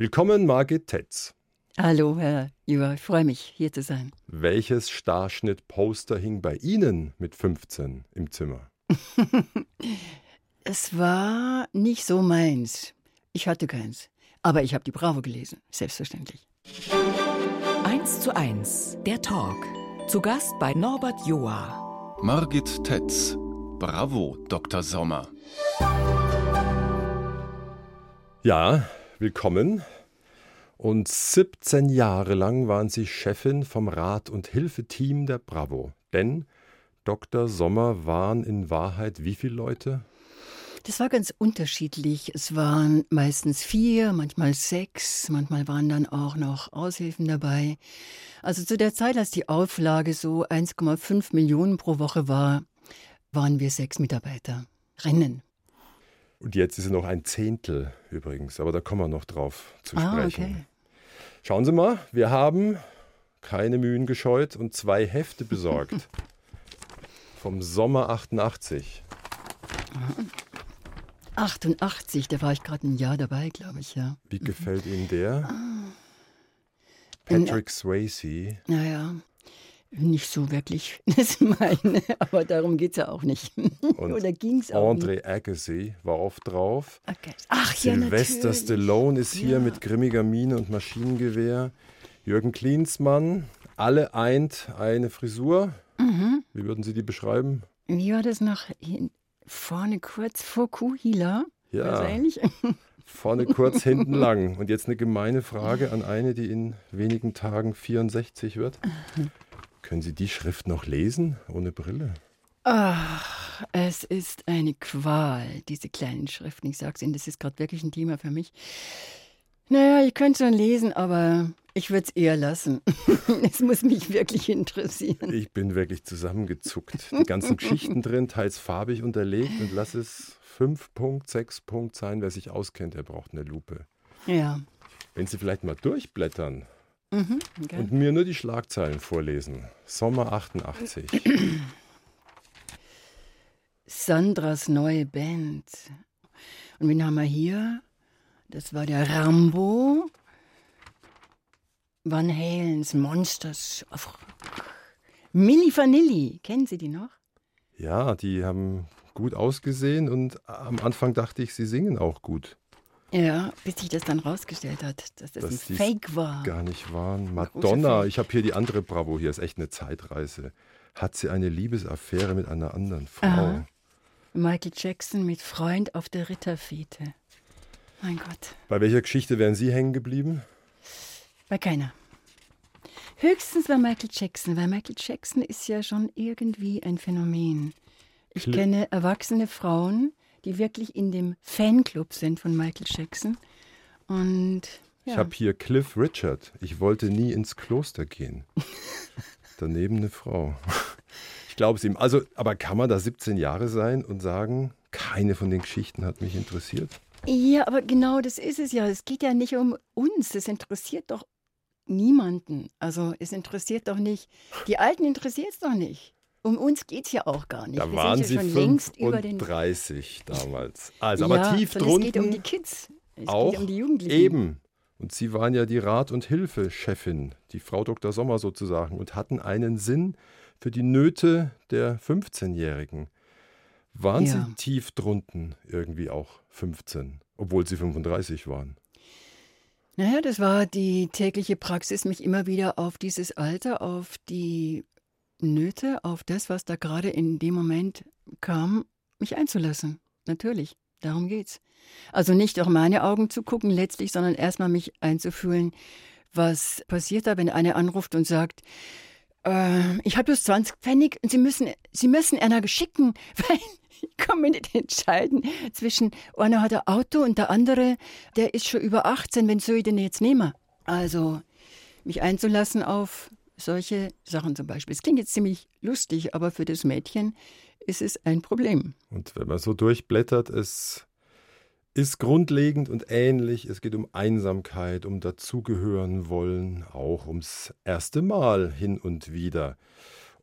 Willkommen, Margit Tetz. Hallo, Herr Jura, ich freue mich, hier zu sein. Welches Starschnitt-Poster hing bei Ihnen mit 15 im Zimmer? es war nicht so meins. Ich hatte keins. Aber ich habe die Bravo gelesen, selbstverständlich. 1 zu 1, der Talk. Zu Gast bei Norbert Joa. Margit Tetz. Bravo, Dr. Sommer. Ja, willkommen. Und 17 Jahre lang waren Sie Chefin vom Rat- und Hilfeteam der Bravo. Denn Dr. Sommer waren in Wahrheit wie viele Leute? Das war ganz unterschiedlich. Es waren meistens vier, manchmal sechs, manchmal waren dann auch noch Aushilfen dabei. Also zu der Zeit, als die Auflage so 1,5 Millionen pro Woche war, waren wir sechs Mitarbeiter. Rennen. Und jetzt ist es noch ein Zehntel übrigens, aber da kommen wir noch drauf zu ah, sprechen. Okay. Schauen Sie mal, wir haben keine Mühen gescheut und zwei Hefte besorgt. Vom Sommer 88. 88, da war ich gerade ein Jahr dabei, glaube ich, ja. Wie gefällt Ihnen der? Ah. Patrick Swayze. Naja, nicht so wirklich das meine, aber darum geht es ja auch nicht. Und Oder ging es auch André Agassi war oft drauf. Okay. Ach Sylvester ja, Stallone ist hier ja. mit grimmiger Miene und Maschinengewehr. Jürgen Klinsmann, alle eint eine Frisur. Mhm. Wie würden Sie die beschreiben? Wie war das nach vorne kurz vor Kuhhila? Ja. Vorne kurz, hinten lang. Und jetzt eine gemeine Frage an eine, die in wenigen Tagen 64 wird. Können Sie die Schrift noch lesen ohne Brille? Ach, es ist eine Qual, diese kleinen Schriften. Ich sag's Ihnen, das ist gerade wirklich ein Thema für mich. Naja, ich könnte schon lesen, aber ich würde es eher lassen. es muss mich wirklich interessieren. Ich bin wirklich zusammengezuckt. Die ganzen Geschichten drin, teils farbig unterlegt und lass es 5 Punkt, 6 Punkt sein. Wer sich auskennt, der braucht eine Lupe. Ja. Wenn Sie vielleicht mal durchblättern, Mhm, okay. Und mir nur die Schlagzeilen vorlesen. Sommer 88. Sandras neue Band. Und wen haben wir hier? Das war der Rambo. Van Halens Monsters. Milli Vanilli. Kennen Sie die noch? Ja, die haben gut ausgesehen und am Anfang dachte ich, sie singen auch gut. Ja, bis sich das dann rausgestellt hat, dass das dass ein Fake war. Gar nicht waren. Madonna, ich habe hier die andere Bravo, hier ist echt eine Zeitreise. Hat sie eine Liebesaffäre mit einer anderen Frau? Aha. Michael Jackson mit Freund auf der Ritterfete. Mein Gott. Bei welcher Geschichte wären Sie hängen geblieben? Bei keiner. Höchstens bei Michael Jackson, weil Michael Jackson ist ja schon irgendwie ein Phänomen. Ich Kli kenne erwachsene Frauen, die wirklich in dem Fanclub sind von Michael Jackson. Und ja. Ich habe hier Cliff Richard. Ich wollte nie ins Kloster gehen. Daneben eine Frau. Ich glaube es ihm. Also, aber kann man da 17 Jahre sein und sagen, keine von den Geschichten hat mich interessiert? Ja, aber genau das ist es ja. Es geht ja nicht um uns. Es interessiert doch niemanden. Also es interessiert doch nicht. Die Alten interessiert es doch nicht. Um uns geht es ja auch gar nicht. Da Wir waren Sie schon längst über den 30 damals. Also, aber ja, tief drunter. Es geht um die Kids. Es auch geht um die Jugendlichen. Eben. Und Sie waren ja die Rat- und Hilfechefin, die Frau Dr. Sommer sozusagen, und hatten einen Sinn für die Nöte der 15-Jährigen. Waren ja. Sie tief drunten irgendwie auch 15, obwohl Sie 35 waren? Naja, das war die tägliche Praxis, mich immer wieder auf dieses Alter, auf die Nöte auf das, was da gerade in dem Moment kam, mich einzulassen. Natürlich, darum geht's. Also nicht auf meine Augen zu gucken letztlich, sondern erstmal mich einzufühlen, was passiert da, wenn einer anruft und sagt, äh, ich habe bloß 20 Pfennig und Sie müssen, Sie müssen einer geschicken, weil ich kann mir nicht entscheiden zwischen einer hat ein Auto und der andere, der ist schon über 18, wenn soll ich den jetzt nehmen? Also mich einzulassen auf solche Sachen zum Beispiel. Es klingt jetzt ziemlich lustig, aber für das Mädchen ist es ein Problem. Und wenn man so durchblättert, es ist grundlegend und ähnlich. Es geht um Einsamkeit, um dazugehören wollen, auch ums erste Mal hin und wieder.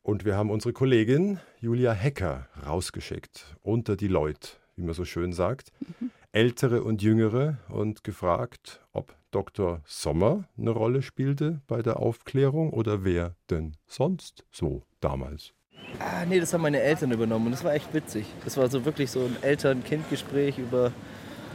Und wir haben unsere Kollegin Julia Hecker rausgeschickt, unter die Leute, wie man so schön sagt. Mhm. Ältere und jüngere und gefragt, ob Dr. Sommer eine Rolle spielte bei der Aufklärung oder wer denn sonst so damals. Ah, nee, das haben meine Eltern übernommen und das war echt witzig. Das war so wirklich so ein Eltern-Kind-Gespräch über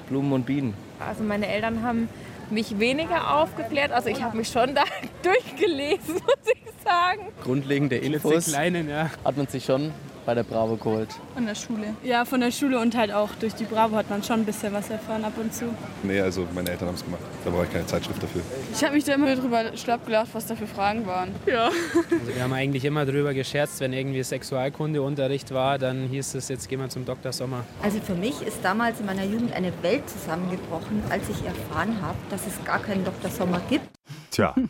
Blumen und Bienen. Also meine Eltern haben mich weniger aufgeklärt. Also ich habe mich schon da durchgelesen, muss ich sagen. Grundlegende Infos Kleinen, ja. hat man sich schon bei der Bravo geholt? Von der Schule. Ja, von der Schule und halt auch durch die Bravo hat man schon ein bisschen was erfahren ab und zu. Nee, also meine Eltern haben es gemacht. Da brauche ich keine Zeitschrift dafür. Ich habe mich da immer drüber schlapp gelacht, was da für Fragen waren. Ja. Also wir haben eigentlich immer drüber gescherzt, wenn irgendwie Sexualkundeunterricht war, dann hieß es, jetzt gehen wir zum Dr. Sommer. Also für mich ist damals in meiner Jugend eine Welt zusammengebrochen, als ich erfahren habe, dass es gar keinen Dr. Sommer gibt. Tja.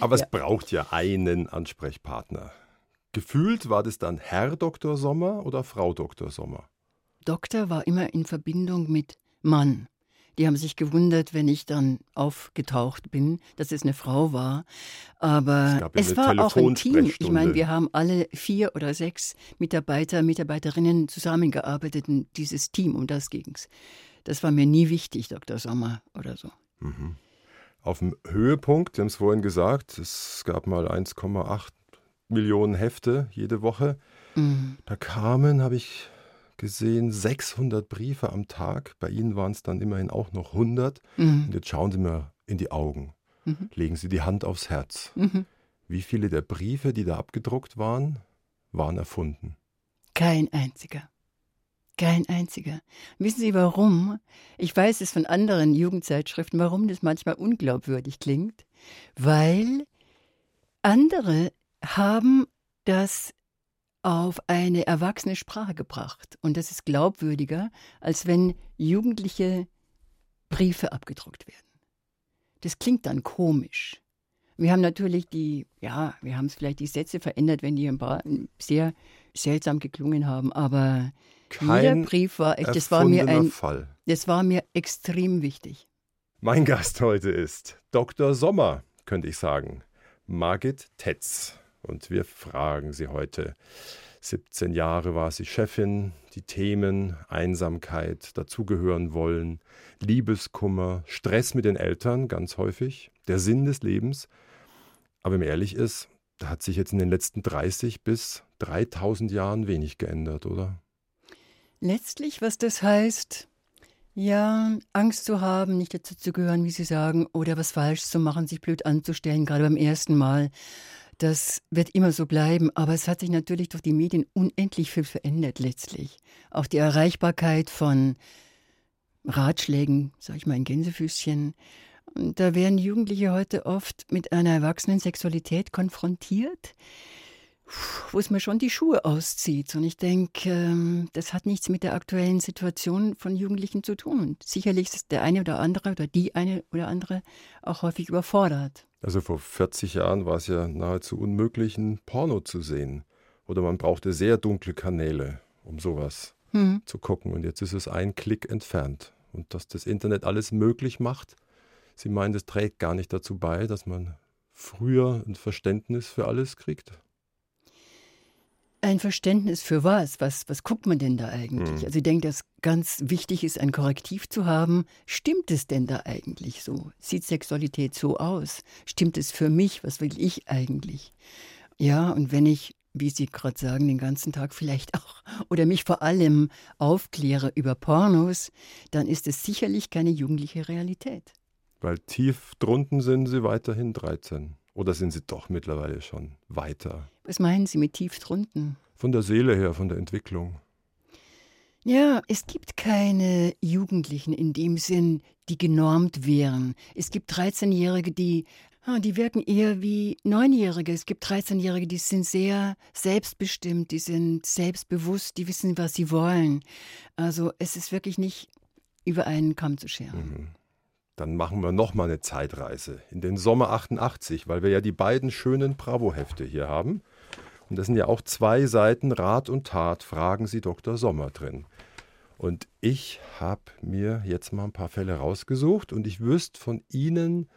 Aber es ja. braucht ja einen Ansprechpartner. Gefühlt war das dann Herr Dr. Sommer oder Frau Dr. Sommer? Doktor war immer in Verbindung mit Mann. Die haben sich gewundert, wenn ich dann aufgetaucht bin, dass es eine Frau war. Aber es, es war auch ein Team. Ich meine, wir haben alle vier oder sechs Mitarbeiter, Mitarbeiterinnen zusammengearbeitet in dieses Team, um das ging es. Das war mir nie wichtig, Dr. Sommer oder so. Mhm. Auf dem Höhepunkt, Sie haben es vorhin gesagt, es gab mal 1,8 Millionen Hefte jede Woche. Mhm. Da kamen, habe ich gesehen, 600 Briefe am Tag. Bei Ihnen waren es dann immerhin auch noch 100. Mhm. Und jetzt schauen Sie mir in die Augen. Mhm. Legen Sie die Hand aufs Herz. Mhm. Wie viele der Briefe, die da abgedruckt waren, waren erfunden? Kein einziger. Kein einziger. Wissen Sie warum? Ich weiß es von anderen Jugendzeitschriften, warum das manchmal unglaubwürdig klingt. Weil andere haben das auf eine erwachsene Sprache gebracht. Und das ist glaubwürdiger, als wenn jugendliche Briefe abgedruckt werden. Das klingt dann komisch. Wir haben natürlich die, ja, wir haben es vielleicht die Sätze verändert, wenn die ein paar sehr seltsam geklungen haben, aber Kein jeder Brief war echt, das war mir ein Fall. Das war mir extrem wichtig. Mein Gast heute ist Dr. Sommer, könnte ich sagen. Margit Tetz. Und wir fragen sie heute. 17 Jahre war sie Chefin, die Themen Einsamkeit, dazugehören wollen, Liebeskummer, Stress mit den Eltern ganz häufig, der Sinn des Lebens. Aber wenn man ehrlich ist, da hat sich jetzt in den letzten 30 bis 3000 Jahren wenig geändert, oder? Letztlich, was das heißt, ja, Angst zu haben, nicht dazu zu gehören, wie Sie sagen, oder was falsch zu machen, sich blöd anzustellen, gerade beim ersten Mal. Das wird immer so bleiben, aber es hat sich natürlich durch die Medien unendlich viel verändert letztlich. Auch die Erreichbarkeit von Ratschlägen, sag ich mal in Gänsefüßchen. Da werden Jugendliche heute oft mit einer erwachsenen Sexualität konfrontiert, wo es mir schon die Schuhe auszieht. Und ich denke, ähm, das hat nichts mit der aktuellen Situation von Jugendlichen zu tun. Und sicherlich ist der eine oder andere oder die eine oder andere auch häufig überfordert. Also vor 40 Jahren war es ja nahezu unmöglich, ein Porno zu sehen. Oder man brauchte sehr dunkle Kanäle, um sowas mhm. zu gucken. Und jetzt ist es ein Klick entfernt. Und dass das Internet alles möglich macht, Sie meinen, das trägt gar nicht dazu bei, dass man früher ein Verständnis für alles kriegt? Ein Verständnis für was? Was, was guckt man denn da eigentlich? Mhm. Also ich denke, dass ganz wichtig ist, ein Korrektiv zu haben. Stimmt es denn da eigentlich so? Sieht Sexualität so aus? Stimmt es für mich? Was will ich eigentlich? Ja, und wenn ich, wie Sie gerade sagen, den ganzen Tag vielleicht auch oder mich vor allem aufkläre über Pornos, dann ist es sicherlich keine jugendliche Realität. Weil tief drunten sind Sie weiterhin 13. Oder sind Sie doch mittlerweile schon weiter? Was meinen Sie mit tief drunten? Von der Seele her, von der Entwicklung. Ja, es gibt keine Jugendlichen in dem Sinn, die genormt wären. Es gibt 13-Jährige, die, ah, die wirken eher wie Neunjährige. Es gibt 13-Jährige, die sind sehr selbstbestimmt, die sind selbstbewusst, die wissen, was sie wollen. Also es ist wirklich nicht über einen Kamm zu scheren. Mhm. Dann machen wir nochmal eine Zeitreise in den Sommer 88, weil wir ja die beiden schönen Bravo-Hefte hier haben. Und da sind ja auch zwei Seiten Rat und Tat, fragen Sie Dr. Sommer drin. Und ich habe mir jetzt mal ein paar Fälle rausgesucht und ich wüsste von Ihnen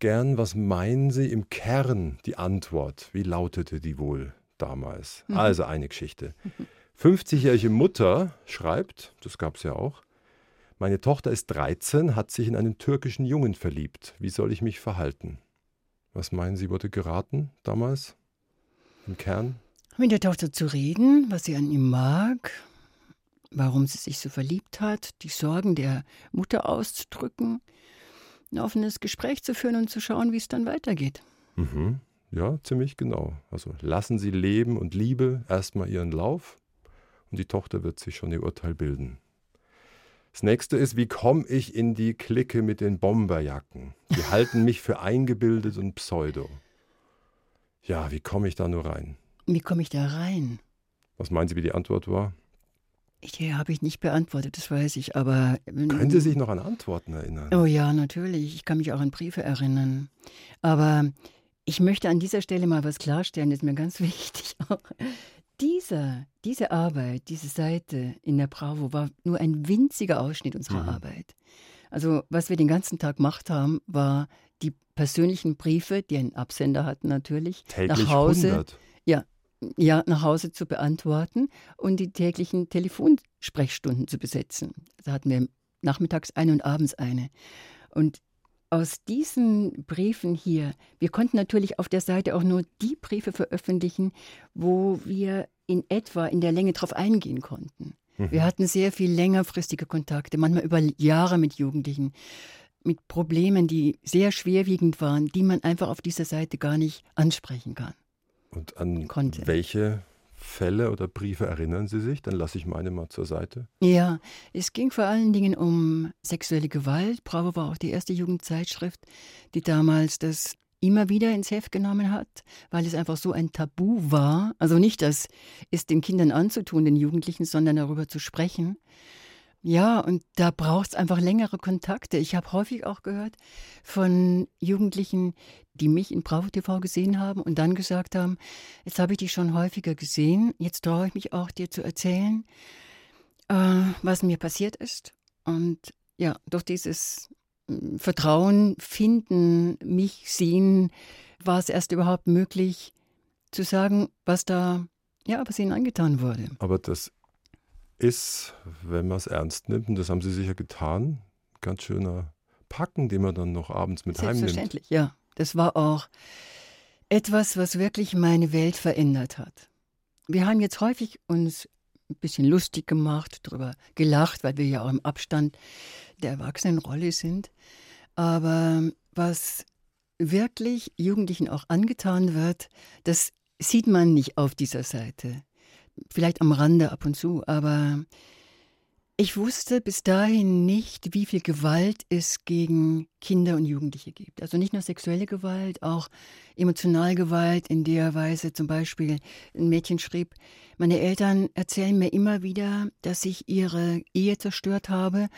gern, was meinen Sie im Kern die Antwort? Wie lautete die wohl damals? Mhm. Also eine Geschichte. 50-jährige Mutter schreibt, das gab es ja auch, meine Tochter ist 13, hat sich in einen türkischen Jungen verliebt. Wie soll ich mich verhalten? Was meinen Sie, wurde geraten damals im Kern? Mit der Tochter zu reden, was sie an ihm mag, warum sie sich so verliebt hat, die Sorgen der Mutter auszudrücken, ein offenes Gespräch zu führen und zu schauen, wie es dann weitergeht. Mhm. Ja, ziemlich genau. Also lassen Sie Leben und Liebe erstmal ihren Lauf und die Tochter wird sich schon ihr Urteil bilden. Das nächste ist, wie komme ich in die Clique mit den Bomberjacken? Die halten mich für eingebildet und pseudo. Ja, wie komme ich da nur rein? Wie komme ich da rein? Was meinen Sie, wie die Antwort war? Die habe ich nicht beantwortet, das weiß ich, aber. Können Sie sich noch an Antworten erinnern? Oh ja, natürlich. Ich kann mich auch an Briefe erinnern. Aber ich möchte an dieser Stelle mal was klarstellen, das ist mir ganz wichtig. Diese, diese Arbeit, diese Seite in der Bravo war nur ein winziger Ausschnitt unserer mhm. Arbeit. Also, was wir den ganzen Tag gemacht haben, war die persönlichen Briefe, die einen Absender hatten natürlich, Täglich nach Hause. 100. Ja, ja, nach Hause zu beantworten und die täglichen Telefonsprechstunden zu besetzen. Da hatten wir nachmittags eine und abends eine. Und aus diesen Briefen hier, wir konnten natürlich auf der Seite auch nur die Briefe veröffentlichen, wo wir in etwa in der Länge darauf eingehen konnten. Mhm. Wir hatten sehr viel längerfristige Kontakte, manchmal über Jahre mit Jugendlichen, mit Problemen, die sehr schwerwiegend waren, die man einfach auf dieser Seite gar nicht ansprechen kann. Und an konnte. welche Fälle oder Briefe erinnern Sie sich? Dann lasse ich meine mal zur Seite. Ja, es ging vor allen Dingen um sexuelle Gewalt. Bravo war auch die erste Jugendzeitschrift, die damals das immer wieder ins Heft genommen hat, weil es einfach so ein Tabu war. Also nicht das ist den Kindern anzutun, den Jugendlichen, sondern darüber zu sprechen. Ja, und da braucht es einfach längere Kontakte. Ich habe häufig auch gehört von Jugendlichen, die mich in Bravo TV gesehen haben und dann gesagt haben, jetzt habe ich dich schon häufiger gesehen, jetzt traue ich mich auch dir zu erzählen, äh, was mir passiert ist. Und ja, durch dieses hm, Vertrauen finden, mich sehen, war es erst überhaupt möglich zu sagen, was da, ja, was ihnen angetan wurde. Aber das ist, wenn man es ernst nimmt, und das haben Sie sicher getan, ganz schöner Packen, den man dann noch abends mit heimnimmt. Selbstverständlich, ja. Das war auch etwas, was wirklich meine Welt verändert hat. Wir haben jetzt häufig uns ein bisschen lustig gemacht, darüber gelacht, weil wir ja auch im Abstand der Erwachsenenrolle sind. Aber was wirklich Jugendlichen auch angetan wird, das sieht man nicht auf dieser Seite vielleicht am Rande ab und zu, aber ich wusste bis dahin nicht, wie viel Gewalt es gegen Kinder und Jugendliche gibt. Also nicht nur sexuelle Gewalt, auch Emotionalgewalt in der Weise zum Beispiel ein Mädchen schrieb, meine Eltern erzählen mir immer wieder, dass ich ihre Ehe zerstört habe,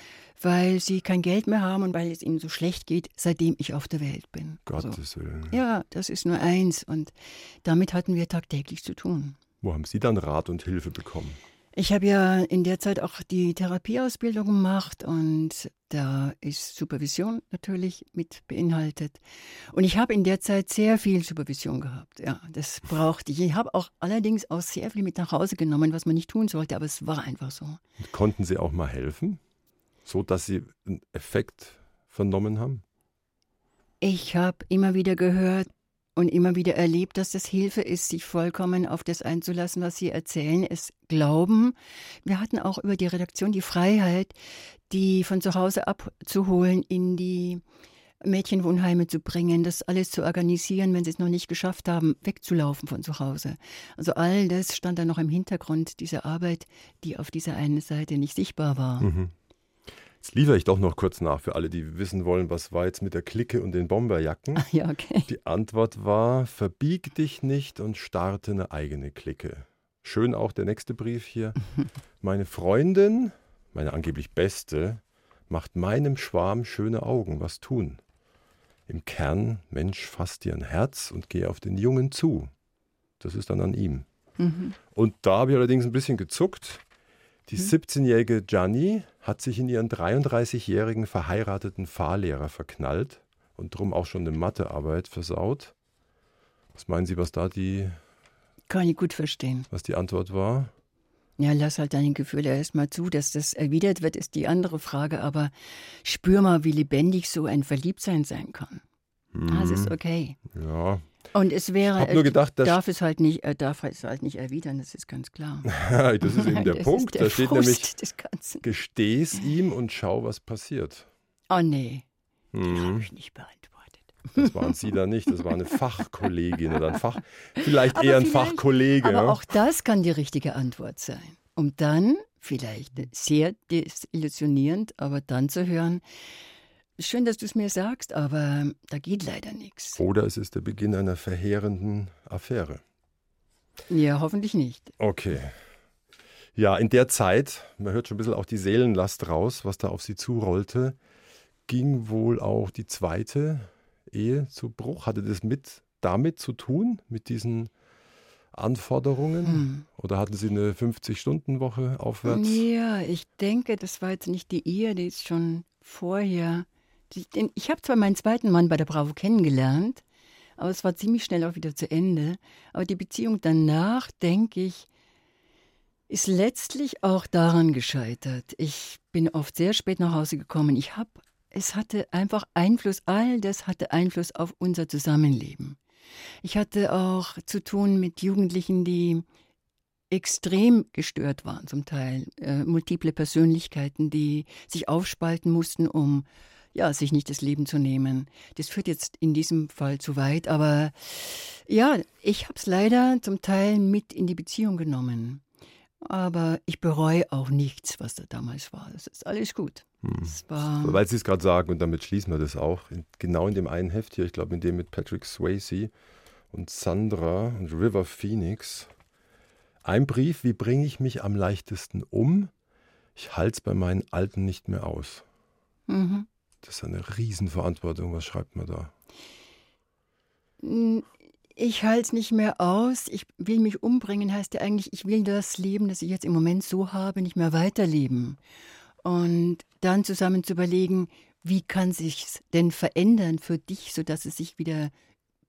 weil sie kein Geld mehr haben und weil es ihnen so schlecht geht, seitdem ich auf der Welt bin. Gottes so. Willen. Ja, das ist nur eins und damit hatten wir tagtäglich zu tun. Wo haben Sie dann Rat und Hilfe bekommen? Ich habe ja in der Zeit auch die Therapieausbildung gemacht und da ist Supervision natürlich mit beinhaltet. Und ich habe in der Zeit sehr viel Supervision gehabt. Ja, das brauchte ich. Ich habe auch allerdings auch sehr viel mit nach Hause genommen, was man nicht tun sollte, aber es war einfach so. Und konnten Sie auch mal helfen, so dass Sie einen Effekt vernommen haben? Ich habe immer wieder gehört, und immer wieder erlebt, dass das Hilfe ist, sich vollkommen auf das einzulassen, was sie erzählen, es glauben. Wir hatten auch über die Redaktion die Freiheit, die von zu Hause abzuholen, in die Mädchenwohnheime zu bringen, das alles zu organisieren, wenn sie es noch nicht geschafft haben, wegzulaufen von zu Hause. Also all das stand da noch im Hintergrund dieser Arbeit, die auf dieser einen Seite nicht sichtbar war. Mhm. Jetzt liefere ich doch noch kurz nach für alle, die wissen wollen, was war jetzt mit der Clique und den Bomberjacken. Ach ja, okay. Die Antwort war: Verbieg dich nicht und starte eine eigene Clique. Schön auch der nächste Brief hier. Meine Freundin, meine angeblich beste, macht meinem Schwarm schöne Augen. Was tun? Im Kern, Mensch, fass dir ein Herz und geh auf den Jungen zu. Das ist dann an ihm. Mhm. Und da habe ich allerdings ein bisschen gezuckt. Die 17-jährige mhm. Gianni hat sich in ihren 33-jährigen verheirateten Fahrlehrer verknallt und drum auch schon eine Mathearbeit versaut. Was meinen Sie, was da die. Kann ich gut verstehen. Was die Antwort war? Ja, lass halt deine Gefühle erstmal zu. Dass das erwidert wird, ist die andere Frage. Aber spür mal, wie lebendig so ein Verliebtsein sein kann. Mhm. Das ist okay. Ja. Und es wäre, ich nur gedacht, dass darf es halt nicht, er darf es halt nicht erwidern, das ist ganz klar. das ist eben der Punkt. Der da steht Frust nämlich, gesteh's ihm und schau, was passiert. Oh nee, hm. habe ich nicht beantwortet. Das waren Sie da nicht, das war eine Fachkollegin oder ein Fach, vielleicht aber eher ein vielleicht, Fachkollege. Aber auch das kann die richtige Antwort sein. Um dann, vielleicht sehr desillusionierend, aber dann zu hören, schön, dass du es mir sagst, aber da geht leider nichts. Oder es ist der Beginn einer verheerenden Affäre. Ja, hoffentlich nicht. Okay. Ja, in der Zeit, man hört schon ein bisschen auch die Seelenlast raus, was da auf sie zurollte, ging wohl auch die zweite Ehe zu Bruch? Hatte das mit damit zu tun, mit diesen Anforderungen? Hm. Oder hatten Sie eine 50-Stunden-Woche aufwärts? Ja, ich denke, das war jetzt nicht die Ehe, die ist schon vorher. Ich habe zwar meinen zweiten Mann bei der Bravo kennengelernt, aber es war ziemlich schnell auch wieder zu Ende. Aber die Beziehung danach, denke ich, ist letztlich auch daran gescheitert. Ich bin oft sehr spät nach Hause gekommen. Ich habe es hatte einfach Einfluss, all das hatte Einfluss auf unser Zusammenleben. Ich hatte auch zu tun mit Jugendlichen, die extrem gestört waren, zum Teil äh, multiple Persönlichkeiten, die sich aufspalten mussten, um ja, sich nicht das Leben zu nehmen. Das führt jetzt in diesem Fall zu weit, aber ja, ich habe es leider zum Teil mit in die Beziehung genommen. Aber ich bereue auch nichts, was da damals war. Das ist alles gut. Hm. Weil Sie es gerade sagen, und damit schließen wir das auch, in, genau in dem einen Heft hier, ich glaube in dem mit Patrick Swayze und Sandra und River Phoenix, ein Brief, wie bringe ich mich am leichtesten um? Ich halte es bei meinen Alten nicht mehr aus. Mhm. Das ist eine Riesenverantwortung. Was schreibt man da? Ich halte es nicht mehr aus. Ich will mich umbringen, heißt ja eigentlich, ich will das Leben, das ich jetzt im Moment so habe, nicht mehr weiterleben. Und dann zusammen zu überlegen, wie kann sich denn verändern für dich, sodass es sich wieder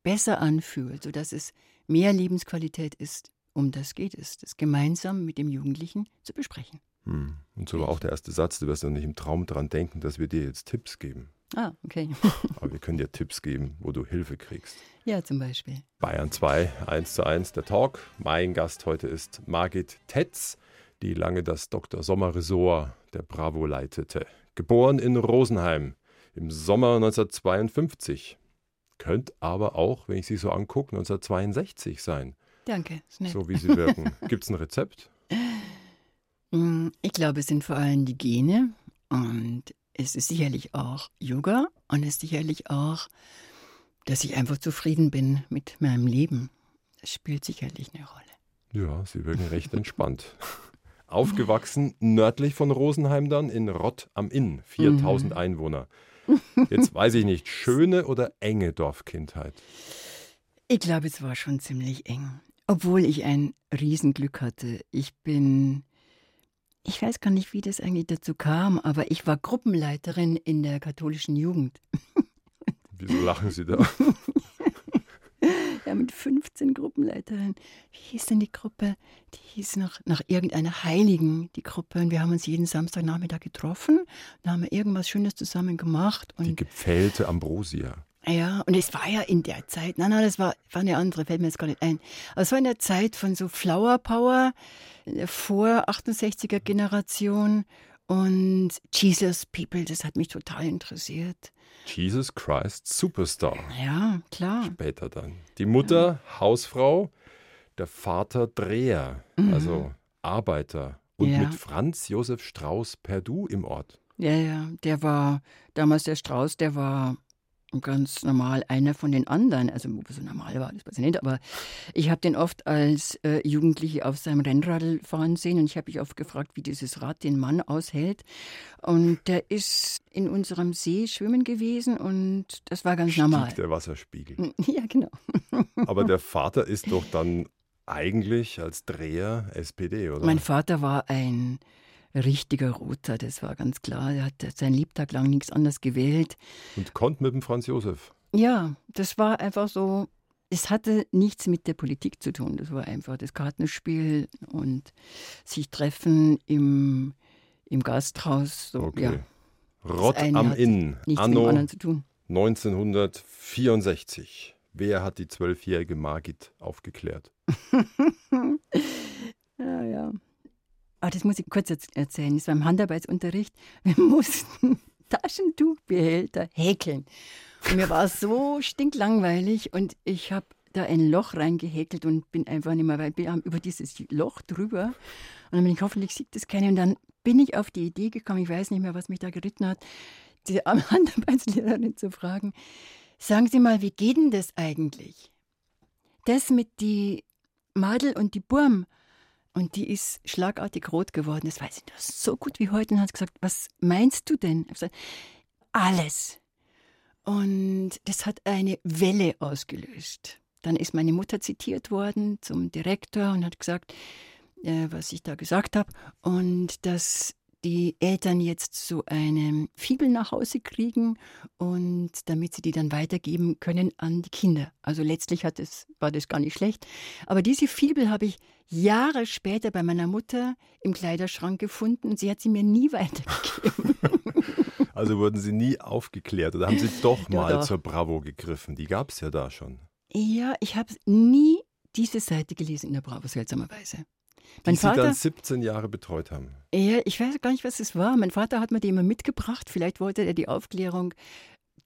besser anfühlt, sodass es mehr Lebensqualität ist. Um das geht es, das gemeinsam mit dem Jugendlichen zu besprechen. Hm. Und so war auch der erste Satz, du wirst ja nicht im Traum daran denken, dass wir dir jetzt Tipps geben. Ah, okay. Aber wir können dir Tipps geben, wo du Hilfe kriegst. Ja, zum Beispiel. Bayern 2, 1 zu 1, der Talk. Mein Gast heute ist Margit Tetz die lange das Dr. Sommer-Ressort der Bravo leitete. Geboren in Rosenheim im Sommer 1952. Könnte aber auch, wenn ich sie so angucke, 1962 sein. Danke, nett. So wie sie wirken. Gibt es ein Rezept? Mm, ich glaube, es sind vor allem die Gene und es ist sicherlich auch Yoga und es ist sicherlich auch, dass ich einfach zufrieden bin mit meinem Leben. Das spielt sicherlich eine Rolle. Ja, Sie wirken recht entspannt. Aufgewachsen nördlich von Rosenheim dann in Rott am Inn, 4000 mhm. Einwohner. Jetzt weiß ich nicht, schöne oder enge Dorfkindheit? Ich glaube, es war schon ziemlich eng. Obwohl ich ein Riesenglück hatte. Ich bin, ich weiß gar nicht, wie das eigentlich dazu kam, aber ich war Gruppenleiterin in der katholischen Jugend. Wieso lachen Sie da? ja, mit 15 Gruppenleiterinnen. Wie hieß denn die Gruppe? Die hieß nach, nach irgendeiner Heiligen, die Gruppe. Und wir haben uns jeden Samstagnachmittag getroffen und haben irgendwas Schönes zusammen gemacht. Und die gepfählte Ambrosia. Ja, und es war ja in der Zeit, nein, nein, das war, war eine andere, fällt mir jetzt gar nicht ein. Aber es war in der Zeit von so Flower Power, vor 68er Generation und Jesus People, das hat mich total interessiert. Jesus Christ Superstar. Ja, klar. Später dann. Die Mutter, ja. Hausfrau, der Vater Dreher, mhm. also Arbeiter. Und ja. mit Franz Josef Strauß Perdu im Ort. Ja, ja, der war damals der Strauß, der war ganz normal einer von den anderen. Also, so normal war, das weiß ich nicht. Aber ich habe den oft als äh, Jugendliche auf seinem Rennradl fahren sehen und ich habe mich oft gefragt, wie dieses Rad den Mann aushält. Und der ist in unserem See schwimmen gewesen und das war ganz Stieg normal. der Wasserspiegel. Ja, genau. Aber der Vater ist doch dann eigentlich als Dreher SPD, oder? Mein Vater war ein richtiger Roter, das war ganz klar. Er hat sein Lebtag lang nichts anderes gewählt. Und konnte mit dem Franz Josef. Ja, das war einfach so Es hatte nichts mit der Politik zu tun. Das war einfach das Kartenspiel und sich treffen im, im Gasthaus. So, okay. Ja. Rott am Inn, anno 1964. Wer hat die zwölfjährige Margit aufgeklärt? ja, ja. Aber das muss ich kurz erzählen. Das war im Handarbeitsunterricht. Wir mussten Taschentuchbehälter häkeln. Und mir war so stinklangweilig und ich habe da ein Loch reingehäkelt und bin einfach nicht mehr weit. Wir haben über dieses Loch drüber und dann bin ich hoffentlich sieht das keine. Und dann bin ich auf die Idee gekommen, ich weiß nicht mehr, was mich da geritten hat, die Handarbeitslehrerin zu fragen, sagen Sie mal, wie geht denn das eigentlich? Das mit die Madel und die Burm, und die ist schlagartig rot geworden. Das weiß ich noch so gut wie heute. Und hat gesagt, was meinst du denn? Ich gesagt, alles. Und das hat eine Welle ausgelöst. Dann ist meine Mutter zitiert worden zum Direktor und hat gesagt, äh, was ich da gesagt habe. Und dass die Eltern jetzt so eine Fibel nach Hause kriegen und damit sie die dann weitergeben können an die Kinder. Also letztlich hat es, war das gar nicht schlecht. Aber diese Fibel habe ich Jahre später bei meiner Mutter im Kleiderschrank gefunden und sie hat sie mir nie weitergegeben. Also wurden sie nie aufgeklärt oder haben sie doch mal ja, doch. zur Bravo gegriffen? Die gab es ja da schon. Ja, ich habe nie diese Seite gelesen in der Bravo, seltsamerweise. Mein die Vater, Sie dann 17 Jahre betreut haben. Ja, ich weiß gar nicht, was es war. Mein Vater hat mir die immer mitgebracht. Vielleicht wollte er die Aufklärung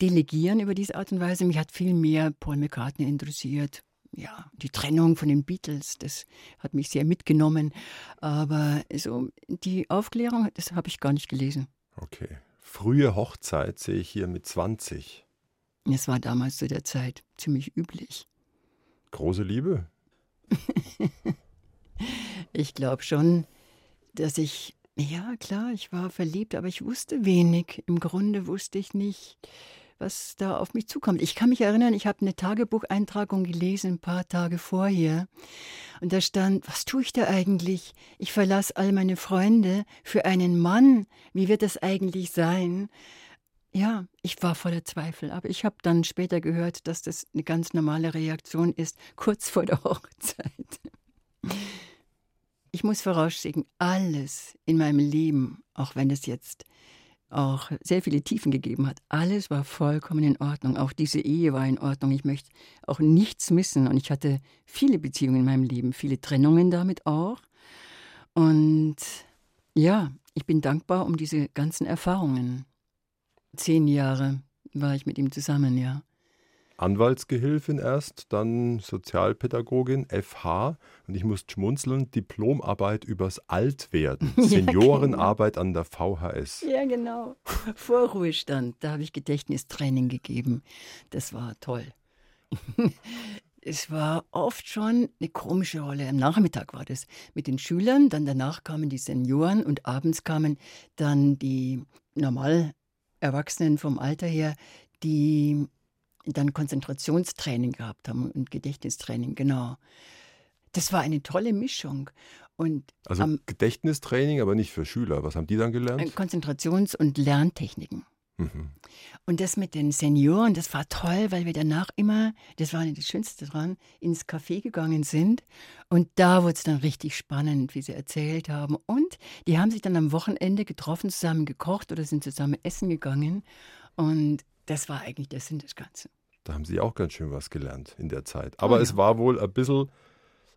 delegieren über diese Art und Weise. Mich hat viel mehr Paul McCartney interessiert. Ja, die Trennung von den Beatles, das hat mich sehr mitgenommen. Aber so die Aufklärung, das habe ich gar nicht gelesen. Okay. Frühe Hochzeit sehe ich hier mit 20. Es war damals zu der Zeit ziemlich üblich. Große Liebe? ich glaube schon, dass ich, ja klar, ich war verliebt, aber ich wusste wenig. Im Grunde wusste ich nicht, was da auf mich zukommt. Ich kann mich erinnern, ich habe eine Tagebucheintragung gelesen, ein paar Tage vorher. Und da stand, was tue ich da eigentlich? Ich verlasse all meine Freunde für einen Mann. Wie wird das eigentlich sein? Ja, ich war voller Zweifel, aber ich habe dann später gehört, dass das eine ganz normale Reaktion ist, kurz vor der Hochzeit. Ich muss vorausschicken, alles in meinem Leben, auch wenn es jetzt auch sehr viele Tiefen gegeben hat, alles war vollkommen in Ordnung. Auch diese Ehe war in Ordnung. Ich möchte auch nichts missen. Und ich hatte viele Beziehungen in meinem Leben, viele Trennungen damit auch. Und ja, ich bin dankbar um diese ganzen Erfahrungen. Zehn Jahre war ich mit ihm zusammen, ja. Anwaltsgehilfin erst, dann Sozialpädagogin, FH und ich muss schmunzeln, Diplomarbeit übers Altwerden, ja, Seniorenarbeit genau. an der VHS. Ja, genau. Vorruhestand, da habe ich Gedächtnistraining gegeben. Das war toll. es war oft schon eine komische Rolle. Am Nachmittag war das mit den Schülern, dann danach kamen die Senioren und abends kamen dann die normal Erwachsenen vom Alter her, die dann Konzentrationstraining gehabt haben und Gedächtnistraining, genau. Das war eine tolle Mischung. Und also am, Gedächtnistraining, aber nicht für Schüler. Was haben die dann gelernt? Äh, Konzentrations- und Lerntechniken. Mhm. Und das mit den Senioren, das war toll, weil wir danach immer, das war das Schönste dran, ins Café gegangen sind. Und da wurde es dann richtig spannend, wie sie erzählt haben. Und die haben sich dann am Wochenende getroffen, zusammen gekocht oder sind zusammen essen gegangen. Und das war eigentlich der Sinn des Ganzen. Da haben Sie auch ganz schön was gelernt in der Zeit. Aber oh, ja. es war wohl ein bisschen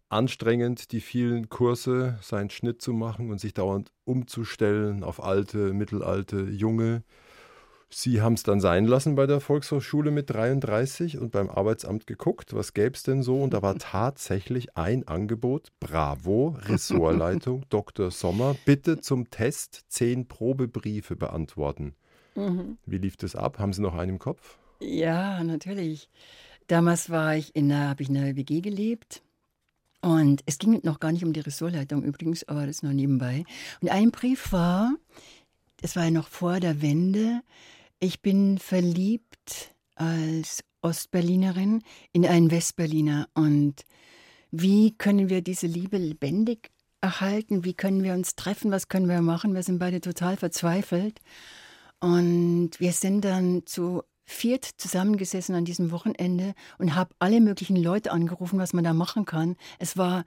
anstrengend, die vielen Kurse, seinen Schnitt zu machen und sich dauernd umzustellen auf alte, mittelalte, junge. Sie haben es dann sein lassen bei der Volkshochschule mit 33 und beim Arbeitsamt geguckt, was gäbe es denn so? Und da war tatsächlich ein Angebot. Bravo, Ressortleitung, Dr. Sommer, bitte zum Test zehn Probebriefe beantworten. Mhm. Wie lief das ab? Haben Sie noch einen im Kopf? Ja, natürlich. Damals war ich in einer, habe ich in einer WG gelebt. Und es ging noch gar nicht um die Ressortleitung übrigens, aber das nur nebenbei. Und ein Brief war, es war ja noch vor der Wende, ich bin verliebt als Ostberlinerin in einen Westberliner. Und wie können wir diese Liebe lebendig erhalten? Wie können wir uns treffen? Was können wir machen? Wir sind beide total verzweifelt. Und wir sind dann zu viert zusammengesessen an diesem Wochenende und habe alle möglichen Leute angerufen, was man da machen kann. Es war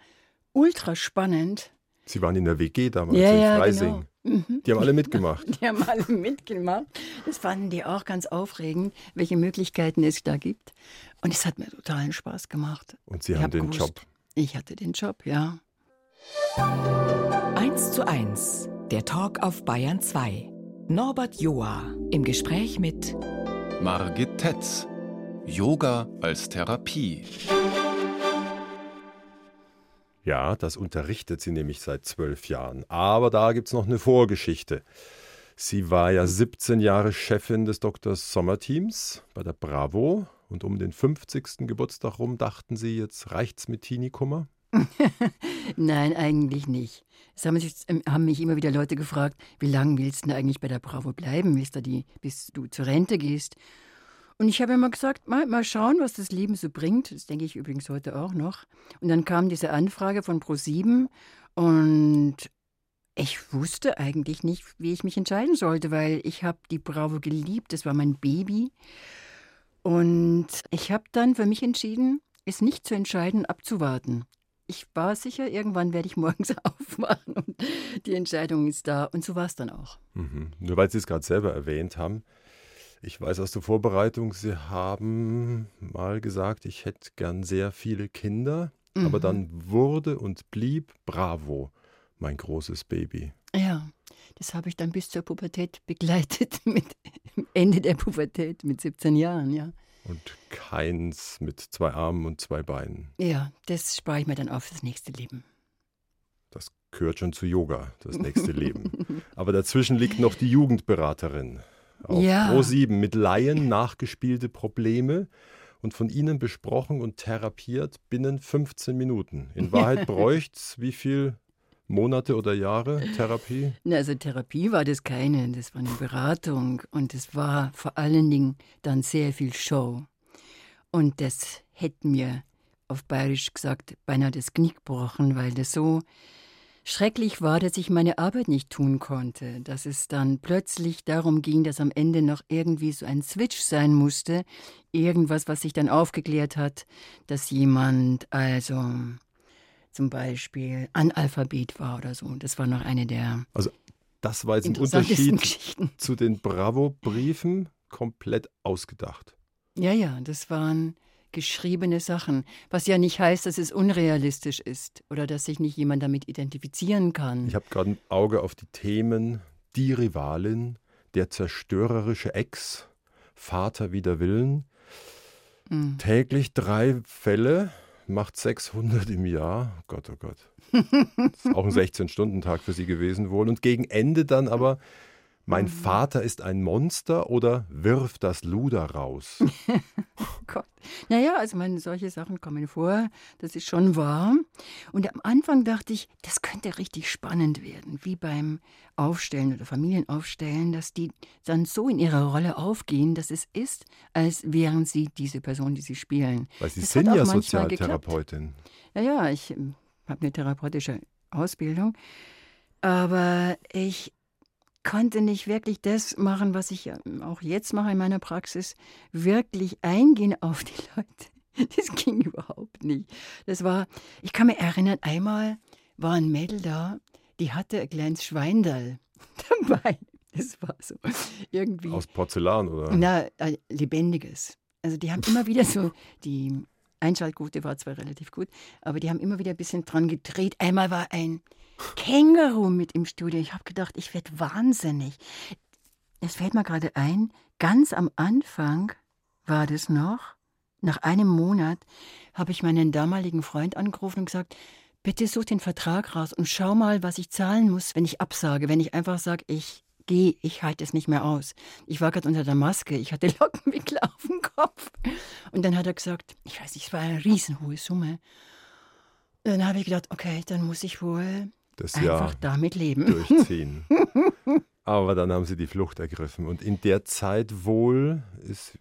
ultra spannend. Sie waren in der WG damals ja, in ja, Freising. Genau. Mhm. Die haben alle mitgemacht. Die haben alle mitgemacht. Das fanden die auch ganz aufregend, welche Möglichkeiten es da gibt. Und es hat mir totalen Spaß gemacht. Und Sie ich haben den gewusst, Job. Ich hatte den Job, ja. 1 zu 1, der Talk auf Bayern 2. Norbert Joa im Gespräch mit Margit Tetz. Yoga als Therapie. Ja, das unterrichtet sie nämlich seit zwölf Jahren. Aber da gibt es noch eine Vorgeschichte. Sie war ja 17 Jahre Chefin des Dr. Sommer-Teams bei der Bravo. Und um den 50. Geburtstag rum dachten Sie, jetzt reicht's mit Teenie-Kummer? Nein, eigentlich nicht. Es haben, sich, ähm, haben, mich immer wieder Leute gefragt, wie lange willst du denn eigentlich bei der Bravo bleiben, bis, die, bis du zur Rente gehst? Und ich habe immer gesagt, mal, mal schauen, was das Leben so bringt. Das denke ich übrigens heute auch noch. Und dann kam diese Anfrage von Pro7 und ich wusste eigentlich nicht, wie ich mich entscheiden sollte, weil ich habe die Bravo geliebt, das war mein Baby. Und ich habe dann für mich entschieden, es nicht zu entscheiden, abzuwarten ich war sicher, irgendwann werde ich morgens aufwachen und die Entscheidung ist da. Und so war es dann auch. Mhm. Nur weil Sie es gerade selber erwähnt haben. Ich weiß aus der Vorbereitung, Sie haben mal gesagt, ich hätte gern sehr viele Kinder, mhm. aber dann wurde und blieb Bravo mein großes Baby. Ja, das habe ich dann bis zur Pubertät begleitet, mit Ende der Pubertät, mit 17 Jahren, ja. Und keins mit zwei Armen und zwei Beinen. Ja, das spare ich mir dann auf fürs nächste Leben. Das gehört schon zu Yoga, das nächste Leben. Aber dazwischen liegt noch die Jugendberaterin. Auf ja. Pro 7 mit Laien nachgespielte Probleme und von ihnen besprochen und therapiert binnen 15 Minuten. In Wahrheit bräuchte es wie viel Monate oder Jahre Therapie? Also Therapie war das keine, das war eine Beratung und es war vor allen Dingen dann sehr viel Show. Und das hätte mir auf Bayerisch gesagt beinahe das Knie gebrochen, weil das so schrecklich war, dass ich meine Arbeit nicht tun konnte, dass es dann plötzlich darum ging, dass am Ende noch irgendwie so ein Switch sein musste, irgendwas, was sich dann aufgeklärt hat, dass jemand also zum Beispiel Analphabet war oder so. Das war noch eine der. Also, das war jetzt ein Unterschied zu den Bravo-Briefen komplett ausgedacht. Ja, ja, das waren geschriebene Sachen, was ja nicht heißt, dass es unrealistisch ist oder dass sich nicht jemand damit identifizieren kann. Ich habe gerade ein Auge auf die Themen die Rivalin, der zerstörerische Ex, Vater wider Willen. Mhm. Täglich drei Fälle macht 600 im Jahr. Gott, oh Gott. Das ist auch ein 16-Stunden-Tag für sie gewesen wohl. Und gegen Ende dann aber, mein mhm. Vater ist ein Monster oder wirf das Luder raus. oh Gott. Naja, also meine, solche Sachen kommen vor, das ist schon wahr. Und am Anfang dachte ich, das könnte richtig spannend werden, wie beim Aufstellen oder Familienaufstellen, dass die dann so in ihrer Rolle aufgehen, dass es ist, als wären sie diese Person, die sie spielen. Weil Sie das sind ja Sozialtherapeutin. Ja, ja, ich ähm, habe eine therapeutische Ausbildung. Aber ich konnte nicht wirklich das machen, was ich auch jetzt mache in meiner Praxis, wirklich eingehen auf die Leute. Das ging überhaupt nicht. Das war, ich kann mich erinnern, einmal war ein Mädel da, die hatte ein kleines Schweindal dabei. Das war so irgendwie. Aus Porzellan, oder? Na, lebendiges. Also die haben immer wieder so, die Einschaltquote war zwar relativ gut, aber die haben immer wieder ein bisschen dran gedreht. Einmal war ein Känguru mit im Studio. Ich habe gedacht, ich werde wahnsinnig. Es fällt mir gerade ein, ganz am Anfang war das noch, nach einem Monat, habe ich meinen damaligen Freund angerufen und gesagt, bitte such den Vertrag raus und schau mal, was ich zahlen muss, wenn ich absage, wenn ich einfach sage, ich gehe, ich halte es nicht mehr aus. Ich war gerade unter der Maske, ich hatte Lockenwickler auf dem Kopf. Und dann hat er gesagt, ich weiß nicht, es war eine riesenhohe Summe. Dann habe ich gedacht, okay, dann muss ich wohl das einfach Jahr damit leben. Durchziehen. Aber dann haben sie die Flucht ergriffen. Und in der Zeit wohl ist,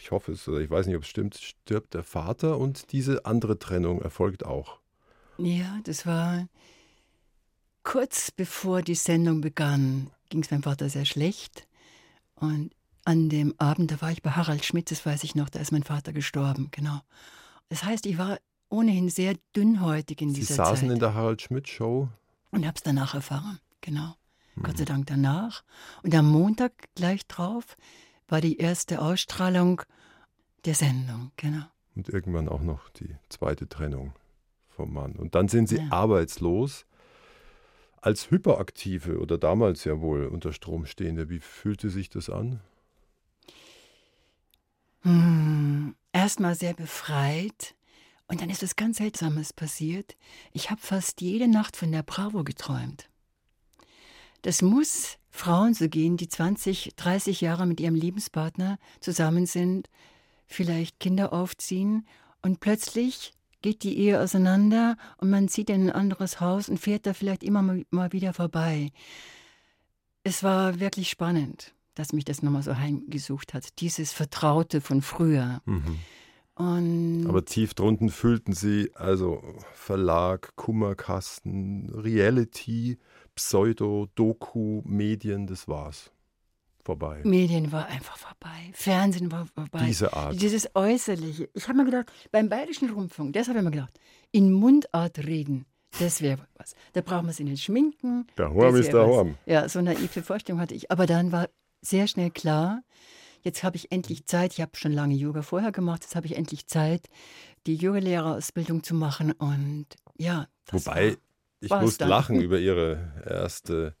ich hoffe es, oder ich weiß nicht, ob es stimmt, stirbt der Vater und diese andere Trennung erfolgt auch. Ja, das war kurz bevor die Sendung begann, ging es meinem Vater sehr schlecht. Und an dem Abend, da war ich bei Harald Schmidt, das weiß ich noch, da ist mein Vater gestorben, genau. Das heißt, ich war ohnehin sehr dünnhäutig in Sie dieser Zeit. Sie saßen in der Harald Schmidt Show? Und habe es danach erfahren, genau. Hm. Gott sei Dank danach. Und am Montag gleich drauf war die erste Ausstrahlung der Sendung, genau. Und irgendwann auch noch die zweite Trennung vom Mann. Und dann sind Sie ja. arbeitslos. Als Hyperaktive oder damals ja wohl unter Strom stehende, wie fühlte sich das an? Hm, Erstmal sehr befreit. Und dann ist was ganz Seltsames passiert. Ich habe fast jede Nacht von der Bravo geträumt. Das muss Frauen so gehen, die 20, 30 Jahre mit ihrem Lebenspartner zusammen sind, vielleicht Kinder aufziehen und plötzlich geht die Ehe auseinander und man zieht in ein anderes Haus und fährt da vielleicht immer mal wieder vorbei. Es war wirklich spannend, dass mich das nochmal so heimgesucht hat, dieses Vertraute von früher. Mhm. Und Aber tief drunten fühlten sie also Verlag, Kummerkasten, Reality, Pseudo, Doku, Medien, das war's. Vorbei. Medien war einfach vorbei. Fernsehen war vorbei. Diese Art. Dieses Äußerliche. Ich habe mir gedacht, beim Bayerischen Rundfunk, das habe ich mir gedacht, in Mundart reden, das wäre was. Da braucht man sich nicht schminken. Der Horm ist der Horm. Ja, so eine naive Vorstellung hatte ich. Aber dann war sehr schnell klar, jetzt habe ich endlich Zeit, ich habe schon lange Yoga vorher gemacht, jetzt habe ich endlich Zeit, die Yogalehrerausbildung zu machen und ja. Wobei, ich musste lachen über Ihre erste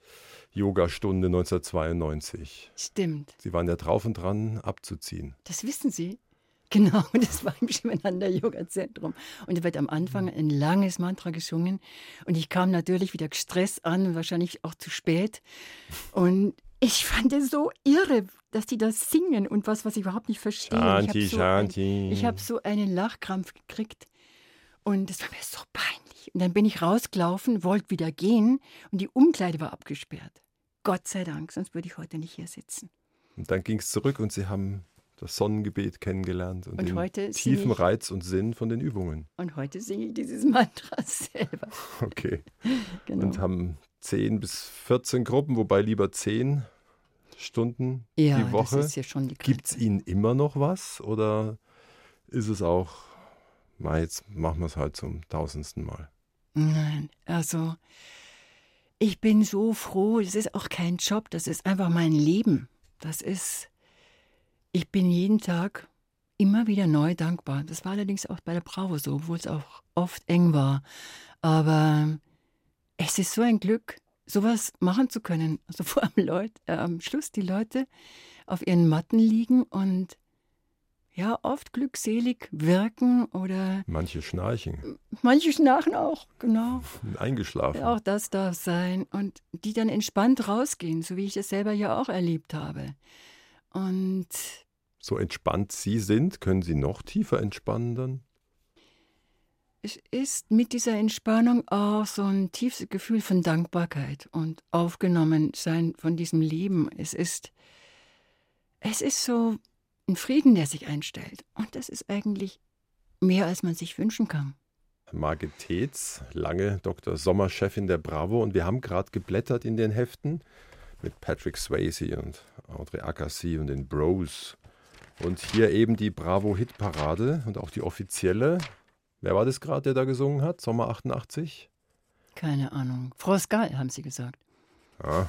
Yogastunde 1992. Stimmt. Sie waren ja drauf und dran, abzuziehen. Das wissen Sie. Genau, das war im Shivananda Yoga Zentrum. Und da wird am Anfang ein langes Mantra gesungen. Und ich kam natürlich wieder gestresst an, wahrscheinlich auch zu spät. Und ich fand es so irre, dass die das singen und was, was ich überhaupt nicht verstehe. Shanti, ich habe so, ein, hab so einen Lachkrampf gekriegt und es war mir so peinlich. Und dann bin ich rausgelaufen, wollte wieder gehen und die Umkleide war abgesperrt. Gott sei Dank, sonst würde ich heute nicht hier sitzen. Und dann ging es zurück und Sie haben das Sonnengebet kennengelernt und, und den tiefen ich, Reiz und Sinn von den Übungen. Und heute singe ich dieses Mantra selber. Okay. genau. Und haben 10 bis 14 Gruppen, wobei lieber 10 Stunden ja, die Woche. Gibt es Ihnen immer noch was oder ist es auch, mal jetzt machen wir es halt zum tausendsten Mal? Nein, also ich bin so froh, das ist auch kein Job, das ist einfach mein Leben. Das ist, ich bin jeden Tag immer wieder neu dankbar. Das war allerdings auch bei der Bravo so, obwohl es auch oft eng war. Aber es ist so ein Glück, sowas machen zu können. Also vor allem Leute, äh, am Schluss die Leute auf ihren Matten liegen und ja, oft glückselig wirken oder. Manche schnarchen. Manche schnarchen auch, genau. Eingeschlafen. Auch das darf sein. Und die dann entspannt rausgehen, so wie ich es selber ja auch erlebt habe. Und. So entspannt Sie sind, können Sie noch tiefer entspannen dann? Es ist mit dieser Entspannung auch so ein tiefes Gefühl von Dankbarkeit und aufgenommen sein von diesem Leben. Es ist, es ist so ein Frieden, der sich einstellt. Und das ist eigentlich mehr, als man sich wünschen kann. Margit Tetz, lange Dr. Sommer-Chefin der Bravo. Und wir haben gerade geblättert in den Heften mit Patrick Swayze und Audrey Agassi und den Bros. Und hier eben die Bravo-Hitparade und auch die offizielle Wer war das gerade, der da gesungen hat? Sommer 88? Keine Ahnung. Frau Skal, haben Sie gesagt. Ja.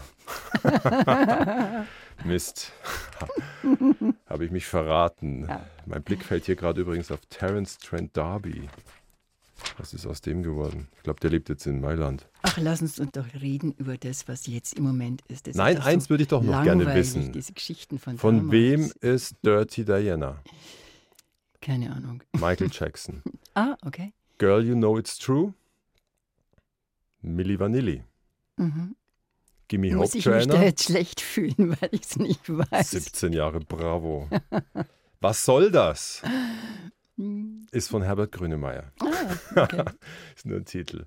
Mist. Habe ich mich verraten. Ja. Mein Blick fällt hier gerade übrigens auf Terence Trent D'Arby. Was ist aus dem geworden? Ich glaube, der lebt jetzt in Mailand. Ach, lass uns doch reden über das, was jetzt im Moment ist. Das Nein, ist eins so würde ich doch noch gerne wissen. Diese Geschichten von von wem ist Dirty Diana? Keine Ahnung. Michael Jackson. ah, okay. Girl, You Know It's True. Milli Vanilli. Mhm. Gimme Muss Hope ich Joanna. mich da jetzt schlecht fühlen, weil ich es nicht weiß. 17 Jahre Bravo. Was soll das? Ist von Herbert Grönemeyer. Ah, okay. ist nur ein Titel.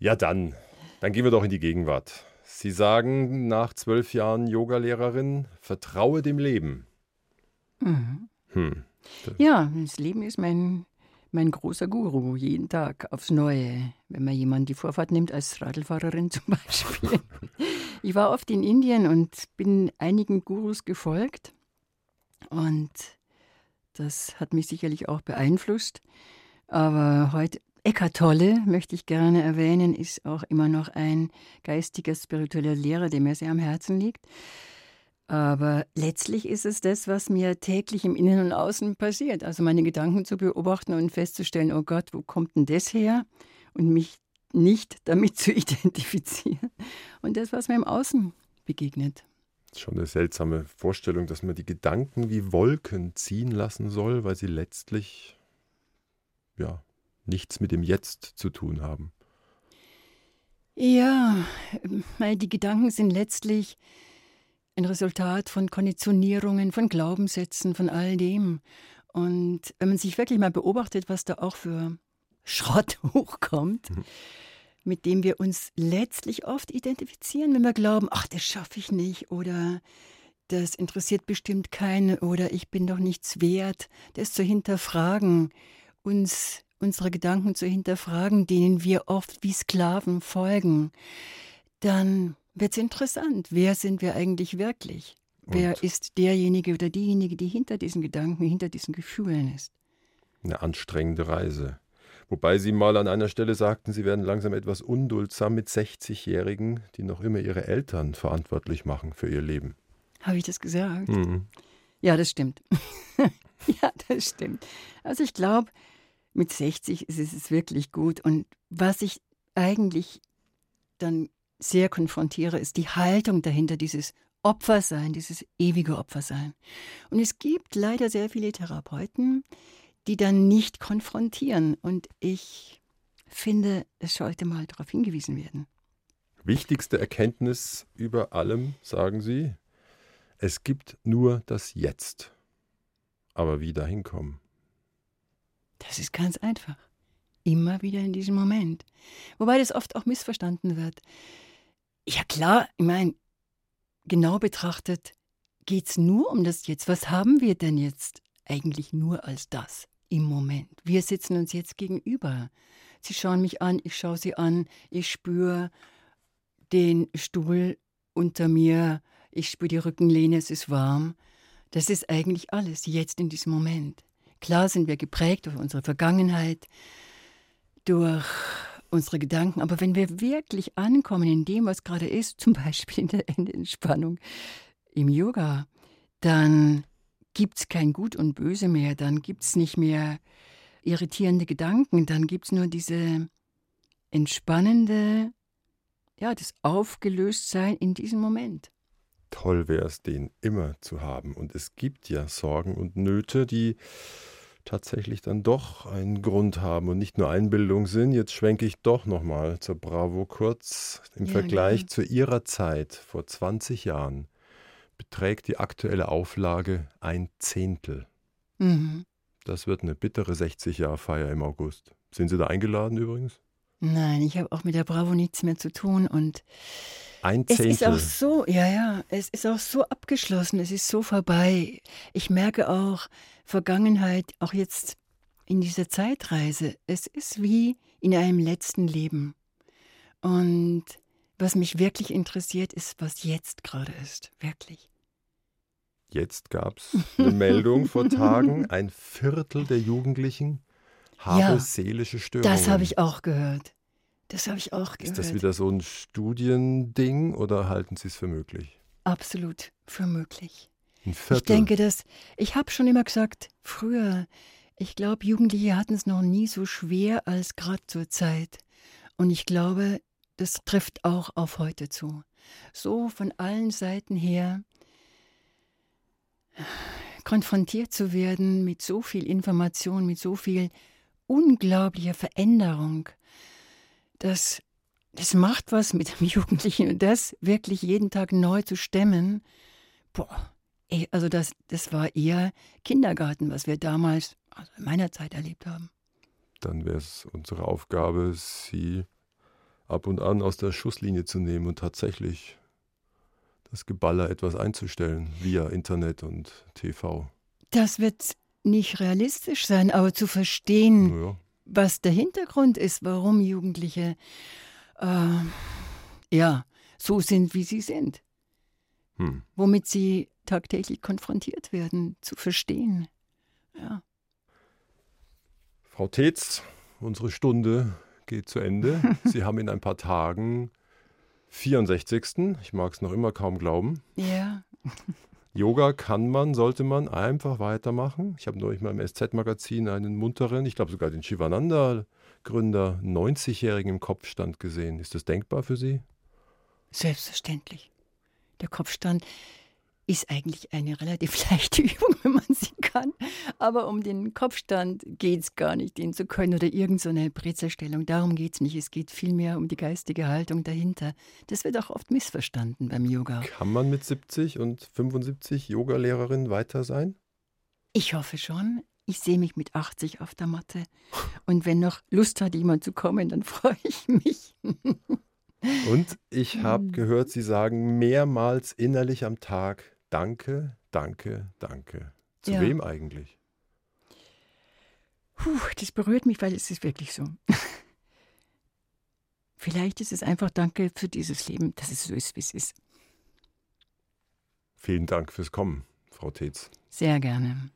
Ja, dann. Dann gehen wir doch in die Gegenwart. Sie sagen nach zwölf Jahren Yogalehrerin, vertraue dem Leben. Mhm. Hm. Ja, das Leben ist mein, mein großer Guru, jeden Tag aufs Neue. Wenn man jemanden die Vorfahrt nimmt, als Radlfahrerin zum Beispiel. Ich war oft in Indien und bin einigen Gurus gefolgt. Und das hat mich sicherlich auch beeinflusst. Aber heute, Eckhart Tolle, möchte ich gerne erwähnen, ist auch immer noch ein geistiger, spiritueller Lehrer, der mir sehr am Herzen liegt. Aber letztlich ist es das, was mir täglich im Innen und Außen passiert. Also meine Gedanken zu beobachten und festzustellen, oh Gott, wo kommt denn das her? Und mich nicht damit zu identifizieren. Und das, was mir im Außen begegnet. Schon eine seltsame Vorstellung, dass man die Gedanken wie Wolken ziehen lassen soll, weil sie letztlich ja nichts mit dem Jetzt zu tun haben. Ja, die Gedanken sind letztlich ein Resultat von Konditionierungen, von Glaubenssätzen, von all dem. Und wenn man sich wirklich mal beobachtet, was da auch für Schrott hochkommt, mhm. mit dem wir uns letztlich oft identifizieren, wenn wir glauben, ach, das schaffe ich nicht oder das interessiert bestimmt keinen oder ich bin doch nichts wert, das zu hinterfragen, uns unsere Gedanken zu hinterfragen, denen wir oft wie Sklaven folgen, dann wird es interessant. Wer sind wir eigentlich wirklich? Und Wer ist derjenige oder diejenige, die hinter diesen Gedanken, hinter diesen Gefühlen ist? Eine anstrengende Reise. Wobei Sie mal an einer Stelle sagten, Sie werden langsam etwas unduldsam mit 60-Jährigen, die noch immer ihre Eltern verantwortlich machen für ihr Leben. Habe ich das gesagt? Mhm. Ja, das stimmt. ja, das stimmt. Also ich glaube, mit 60 ist es wirklich gut. Und was ich eigentlich dann sehr konfrontiere, ist die Haltung dahinter, dieses Opfersein, dieses ewige Opfersein. Und es gibt leider sehr viele Therapeuten, die dann nicht konfrontieren. Und ich finde, es sollte mal darauf hingewiesen werden. Wichtigste Erkenntnis über allem, sagen Sie, es gibt nur das Jetzt. Aber wie dahin kommen? Das ist ganz einfach. Immer wieder in diesem Moment. Wobei das oft auch missverstanden wird. Ja klar, ich meine, genau betrachtet geht es nur um das Jetzt. Was haben wir denn jetzt eigentlich nur als das im Moment? Wir sitzen uns jetzt gegenüber. Sie schauen mich an, ich schaue sie an, ich spüre den Stuhl unter mir, ich spüre die Rückenlehne, es ist warm. Das ist eigentlich alles, jetzt in diesem Moment. Klar sind wir geprägt durch unsere Vergangenheit, durch unsere Gedanken. Aber wenn wir wirklich ankommen in dem, was gerade ist, zum Beispiel in der Entspannung im Yoga, dann gibt es kein Gut und Böse mehr, dann gibt es nicht mehr irritierende Gedanken, dann gibt es nur diese entspannende, ja, das Aufgelöstsein in diesem Moment. Toll wäre es, den immer zu haben. Und es gibt ja Sorgen und Nöte, die tatsächlich dann doch einen Grund haben und nicht nur Einbildung sind. Jetzt schwenke ich doch nochmal zur Bravo kurz. Im ja, Vergleich ja. zu ihrer Zeit vor 20 Jahren beträgt die aktuelle Auflage ein Zehntel. Mhm. Das wird eine bittere 60-Jahr-Feier im August. Sind Sie da eingeladen übrigens? Nein, ich habe auch mit der Bravo nichts mehr zu tun und ein Zehntel. Es ist auch so, ja, ja, es ist auch so abgeschlossen, es ist so vorbei. Ich merke auch Vergangenheit, auch jetzt in dieser Zeitreise, es ist wie in einem letzten Leben. Und was mich wirklich interessiert, ist, was jetzt gerade ist, wirklich. Jetzt gab es eine Meldung vor Tagen, ein Viertel der Jugendlichen habe ja, seelische Störungen. Das habe ich auch gehört. Das habe ich auch gehört. Ist das wieder so ein Studiending oder halten Sie es für möglich? Absolut für möglich. Ein Viertel. Ich denke, dass ich habe schon immer gesagt, früher, ich glaube, Jugendliche hatten es noch nie so schwer als gerade zur Zeit. Und ich glaube, das trifft auch auf heute zu. So von allen Seiten her konfrontiert zu werden mit so viel Information, mit so viel unglaublicher Veränderung das, das macht was mit dem Jugendlichen und das wirklich jeden Tag neu zu stemmen, boah, ey, also das, das war eher Kindergarten, was wir damals, also in meiner Zeit erlebt haben. Dann wäre es unsere Aufgabe, sie ab und an aus der Schusslinie zu nehmen und tatsächlich das Geballer etwas einzustellen via Internet und TV. Das wird nicht realistisch sein, aber zu verstehen, ja was der Hintergrund ist, warum Jugendliche äh, ja so sind, wie sie sind. Hm. Womit sie tagtäglich konfrontiert werden, zu verstehen. Ja. Frau Tetz, unsere Stunde geht zu Ende. Sie haben in ein paar Tagen 64. Ich mag es noch immer kaum glauben. Ja. Yoga kann man, sollte man einfach weitermachen. Ich habe neulich mal im SZ-Magazin einen munteren, ich glaube sogar den Shivananda-Gründer, 90-Jährigen im Kopfstand gesehen. Ist das denkbar für Sie? Selbstverständlich. Der Kopfstand ist eigentlich eine relativ leichte Übung, wenn man sie kann. Aber um den Kopfstand geht es gar nicht, den zu können oder irgendeine so Brezelstellung. Darum geht es nicht. Es geht vielmehr um die geistige Haltung dahinter. Das wird auch oft missverstanden beim Yoga. Kann man mit 70 und 75 Yogalehrerin weiter sein? Ich hoffe schon. Ich sehe mich mit 80 auf der Matte. Und wenn noch Lust hat, jemand zu kommen, dann freue ich mich. Und ich habe hm. gehört, Sie sagen mehrmals innerlich am Tag, Danke, danke, danke. Zu ja. wem eigentlich? Puh, das berührt mich, weil es ist wirklich so. Vielleicht ist es einfach Danke für dieses Leben, dass es so ist, wie es ist. Vielen Dank fürs Kommen, Frau Tetz. Sehr gerne.